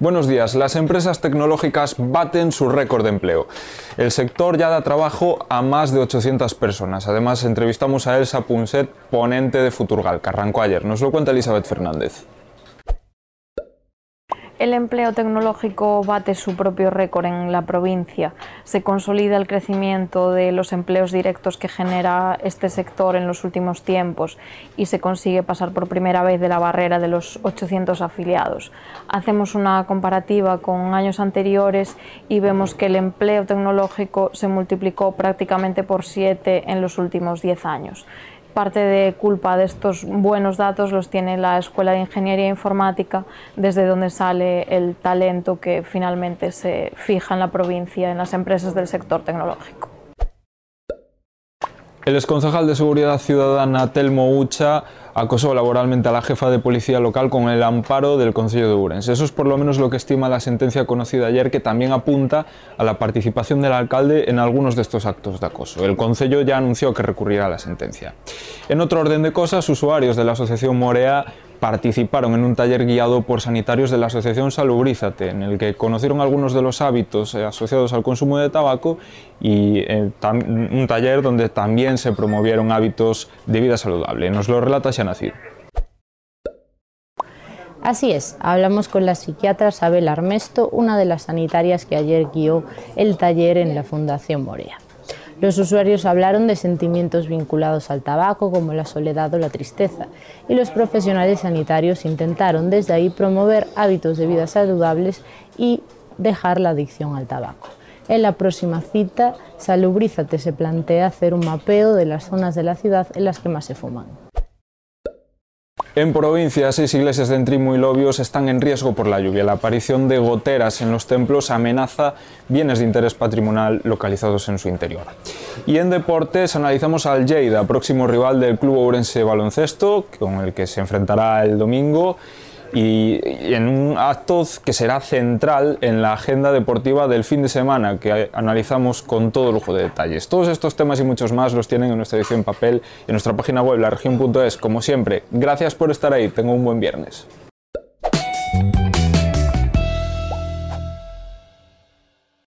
Buenos días. Las empresas tecnológicas baten su récord de empleo. El sector ya da trabajo a más de 800 personas. Además, entrevistamos a Elsa Punset, ponente de Futurgal, que arrancó ayer. Nos lo cuenta Elizabeth Fernández. El empleo tecnológico bate su propio récord en la provincia. Se consolida el crecimiento de los empleos directos que genera este sector en los últimos tiempos y se consigue pasar por primera vez de la barrera de los 800 afiliados. Hacemos una comparativa con años anteriores y vemos que el empleo tecnológico se multiplicó prácticamente por siete en los últimos 10 años parte de culpa de estos buenos datos los tiene la Escuela de Ingeniería Informática, desde donde sale el talento que finalmente se fija en la provincia, en las empresas del sector tecnológico. El exconcejal de Seguridad Ciudadana Telmo Ucha acosó laboralmente a la jefa de policía local con el amparo del Consejo de Ourense. Eso es por lo menos lo que estima la sentencia conocida ayer, que también apunta a la participación del alcalde en algunos de estos actos de acoso. El Consejo ya anunció que recurrirá a la sentencia. En otro orden de cosas, usuarios de la Asociación Morea participaron en un taller guiado por sanitarios de la Asociación Salubrízate, en el que conocieron algunos de los hábitos eh, asociados al consumo de tabaco y eh, un taller donde también se promovieron hábitos de vida saludable. Nos lo relata Shanacid. Así es, hablamos con la psiquiatra Sabel Armesto, una de las sanitarias que ayer guió el taller en la Fundación Morea. Los usuarios hablaron de sentimientos vinculados al tabaco como la soledad o la tristeza y los profesionales sanitarios intentaron desde ahí promover hábitos de vida saludables y dejar la adicción al tabaco. En la próxima cita, Salubrízate se plantea hacer un mapeo de las zonas de la ciudad en las que más se fuman. En provincia, seis iglesias de Entrimo y Lobios están en riesgo por la lluvia. La aparición de goteras en los templos amenaza bienes de interés patrimonial localizados en su interior. Y en deportes analizamos al Lleida, próximo rival del Club Ourense Baloncesto, con el que se enfrentará el domingo y, en un acto que será central en la agenda deportiva del fin de semana que analizamos con todo lujo de detalles. Todos estos temas y muchos más los tienen en nuestra edición papel en nuestra página web, la región.es. Como siempre, gracias por estar ahí. Tengo un buen viernes.